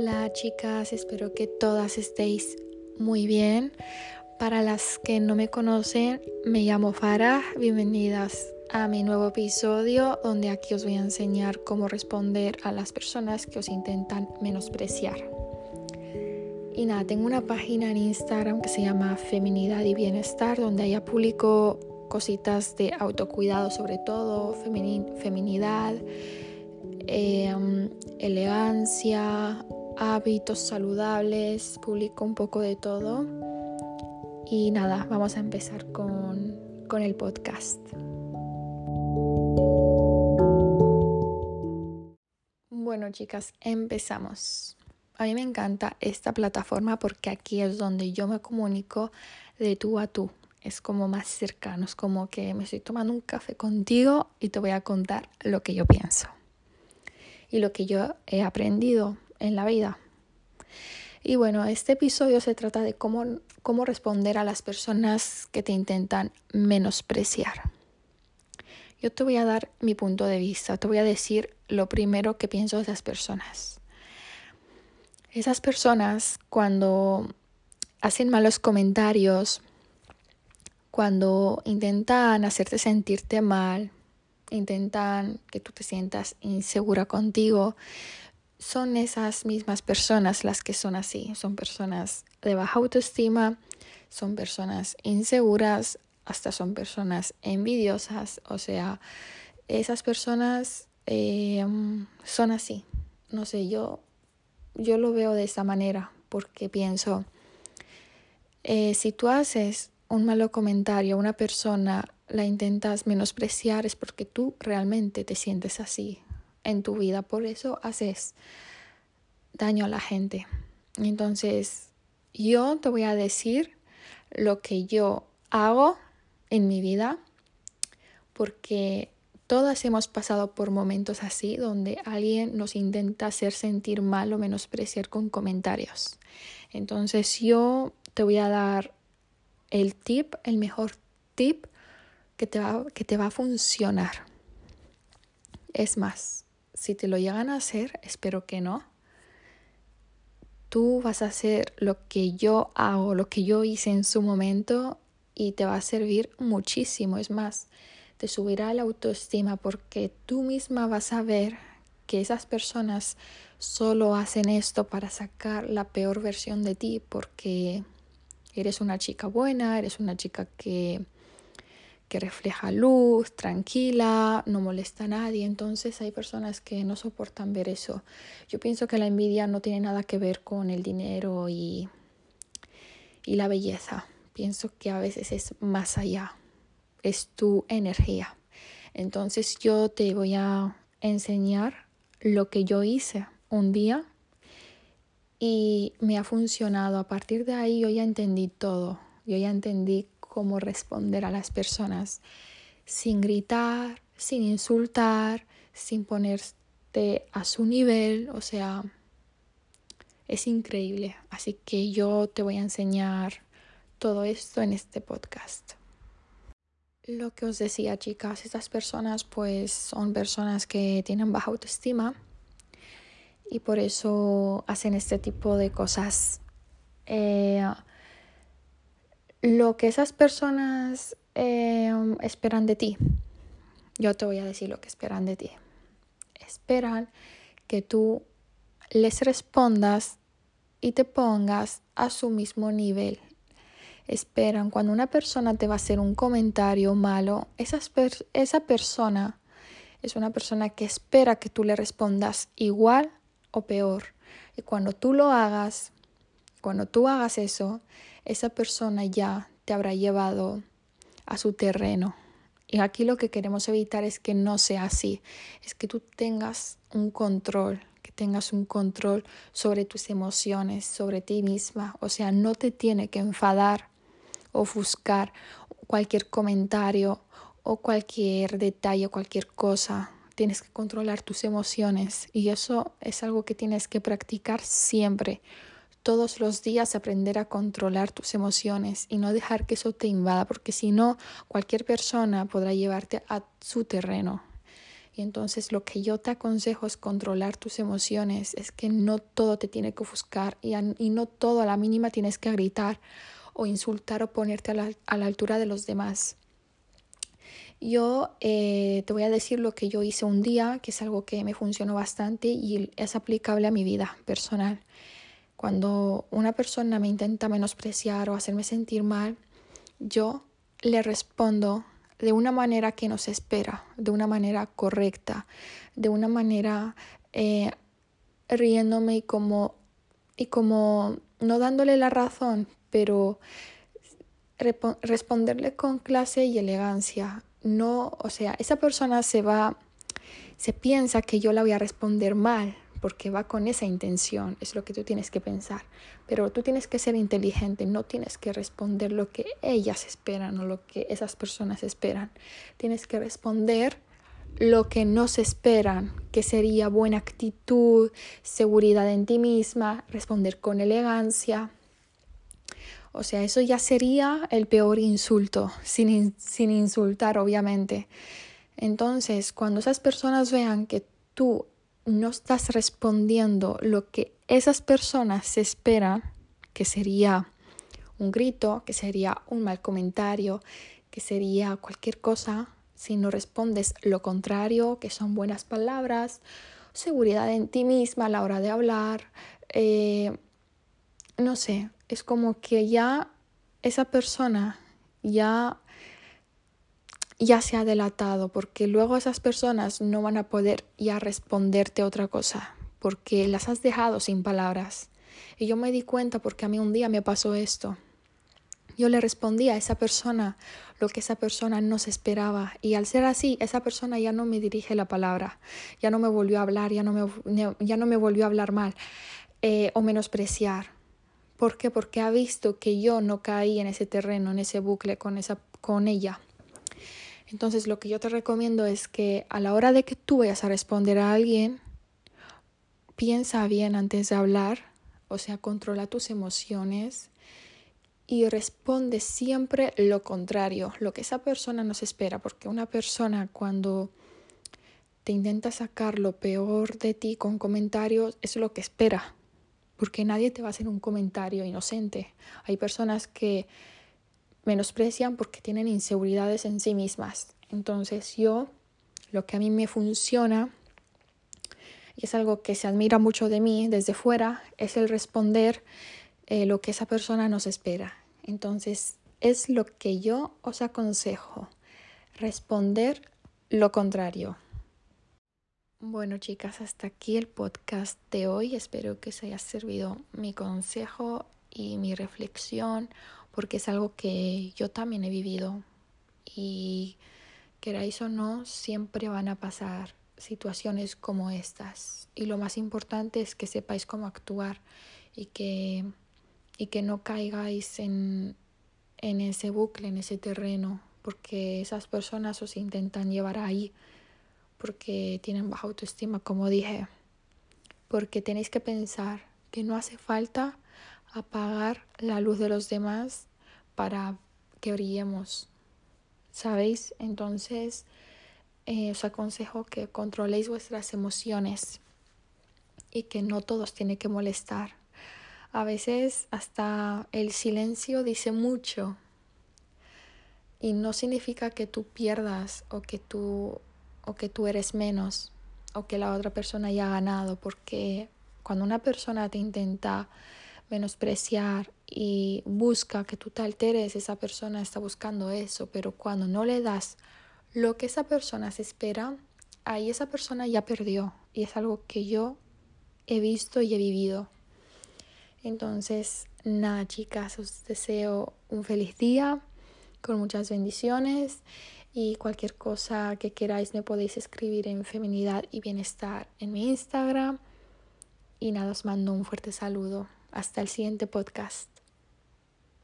Hola chicas, espero que todas estéis muy bien. Para las que no me conocen, me llamo Farah. Bienvenidas a mi nuevo episodio donde aquí os voy a enseñar cómo responder a las personas que os intentan menospreciar. Y nada, tengo una página en Instagram que se llama Feminidad y Bienestar donde allá publico cositas de autocuidado sobre todo, feminidad Em, elegancia, hábitos saludables, publico un poco de todo. Y nada, vamos a empezar con, con el podcast. Bueno chicas, empezamos. A mí me encanta esta plataforma porque aquí es donde yo me comunico de tú a tú. Es como más cercano, es como que me estoy tomando un café contigo y te voy a contar lo que yo pienso y lo que yo he aprendido en la vida. Y bueno, este episodio se trata de cómo, cómo responder a las personas que te intentan menospreciar. Yo te voy a dar mi punto de vista, te voy a decir lo primero que pienso de esas personas. Esas personas cuando hacen malos comentarios, cuando intentan hacerte sentirte mal, intentan que tú te sientas insegura contigo, son esas mismas personas las que son así, son personas de baja autoestima, son personas inseguras, hasta son personas envidiosas, o sea, esas personas eh, son así. No sé, yo, yo lo veo de esa manera porque pienso, eh, si tú haces un malo comentario a una persona la intentas menospreciar es porque tú realmente te sientes así en tu vida. Por eso haces daño a la gente. Entonces, yo te voy a decir lo que yo hago en mi vida porque todas hemos pasado por momentos así donde alguien nos intenta hacer sentir mal o menospreciar con comentarios. Entonces yo te voy a dar el tip, el mejor tip que te va, que te va a funcionar. Es más, si te lo llegan a hacer, espero que no, tú vas a hacer lo que yo hago, lo que yo hice en su momento y te va a servir muchísimo. Es más, te subirá la autoestima porque tú misma vas a ver que esas personas solo hacen esto para sacar la peor versión de ti porque eres una chica buena, eres una chica que que refleja luz, tranquila, no molesta a nadie. Entonces hay personas que no soportan ver eso. Yo pienso que la envidia no tiene nada que ver con el dinero y, y la belleza. Pienso que a veces es más allá, es tu energía. Entonces yo te voy a enseñar lo que yo hice un día y me ha funcionado. A partir de ahí yo ya entendí todo. Yo ya entendí cómo responder a las personas sin gritar, sin insultar, sin ponerte a su nivel, o sea, es increíble. Así que yo te voy a enseñar todo esto en este podcast. Lo que os decía, chicas, estas personas pues son personas que tienen baja autoestima y por eso hacen este tipo de cosas. Eh, lo que esas personas em, esperan de ti. Yo te voy a decir lo que esperan de ti. Esperan que tú les respondas y te pongas a su mismo nivel. Esperan cuando una persona te va a hacer un comentario malo, esa persona es una persona que espera que tú le respondas igual o peor. Y cuando tú lo hagas, cuando tú hagas eso, esa persona ya te habrá llevado a su terreno. Y aquí lo que queremos evitar es que no sea así, es que tú tengas un control, que tengas un control sobre tus emociones, sobre ti misma. O sea, no te tiene que enfadar, ofuscar cualquier comentario o cualquier detalle, cualquier cosa. Tienes que controlar tus emociones y eso es algo que tienes que practicar siempre todos los días aprender a controlar tus emociones y no dejar que eso te invada, porque si no, cualquier persona podrá llevarte a su terreno. Y entonces lo que yo te aconsejo es controlar tus emociones, es que no todo te tiene que ofuscar y, no todo a la mínima tienes que gritar o insultar o ponerte a la, a la altura de los demás. Yo eh, te voy a decir lo que yo hice un día, que es algo que me funcionó bastante y es aplicable a mi vida personal. Cuando una persona me intenta menospreciar o hacerme sentir mal, yo le respondo de una manera que no se espera, de una manera correcta, de una manera eh, riéndome y como, y como no dándole la razón, pero responderle con clase y elegancia. No, o sea, esa persona se va, se piensa que yo la voy a responder mal, porque va con esa intención, es lo que tú tienes que pensar. Pero tú tienes que ser inteligente, no tienes que responder lo que ellas esperan o lo que esas personas esperan. Tienes que responder lo que no se esperan, que sería buena actitud, seguridad en ti misma, responder con elegancia. O sea, eso ya sería el peor insulto, sin, sin insultar, obviamente. Entonces, cuando esas personas vean que tú no estás respondiendo lo que esas personas esperan, que sería un grito, que sería un mal comentario, que sería cualquier cosa, si no respondes lo contrario, que son buenas palabras, seguridad en ti misma a la hora de hablar, eh, no sé, es como que ya esa persona ya ya se ha delatado, porque luego esas personas no van a poder ya responderte otra cosa, porque las has dejado sin palabras. Y yo me di cuenta porque a mí un día me pasó esto. Yo le respondí a esa persona lo que esa persona no se esperaba y al ser así, esa persona ya no me dirige la palabra, ya no me volvió a hablar, ya no me, ya no me volvió a hablar mal eh, o menospreciar. ¿Por qué? Porque ha visto que yo no caí en ese terreno, en ese bucle con, esa, con ella. Entonces lo que yo te recomiendo es que a la hora de que tú vayas a responder a alguien, piensa bien antes de hablar, o sea, controla tus emociones y responde siempre lo contrario, lo que esa persona nos espera, porque una persona cuando te intenta sacar lo peor de ti con comentarios es lo que espera, porque nadie te va a hacer un comentario inocente. Hay personas que menosprecian porque tienen inseguridades en sí mismas. Entonces yo, lo que a mí me funciona, y es algo que se admira mucho de mí desde fuera, es el responder eh, lo que esa persona nos espera. Entonces es lo que yo os aconsejo, responder lo contrario. Bueno chicas, hasta aquí el podcast de hoy. Espero que os haya servido mi consejo y mi reflexión porque es algo que yo también he vivido y queráis o no, siempre van a pasar situaciones como estas. Y lo más importante es que sepáis cómo actuar y que, y que no caigáis en, en ese bucle, en ese terreno, porque esas personas os intentan llevar ahí, porque tienen baja autoestima, como dije. Porque tenéis que pensar que no hace falta apagar la luz de los demás para que brillemos. ¿Sabéis? Entonces eh, os aconsejo que controléis vuestras emociones y que no todos tienen que molestar. A veces hasta el silencio dice mucho y no significa que tú pierdas o que tú o que tú eres menos o que la otra persona haya ganado porque cuando una persona te intenta menospreciar y busca que tú te alteres, esa persona está buscando eso, pero cuando no le das lo que esa persona se espera, ahí esa persona ya perdió y es algo que yo he visto y he vivido. Entonces, nada, chicas, os deseo un feliz día con muchas bendiciones y cualquier cosa que queráis me podéis escribir en Feminidad y Bienestar en mi Instagram. Y nada, os mando un fuerte saludo. Hasta el siguiente podcast.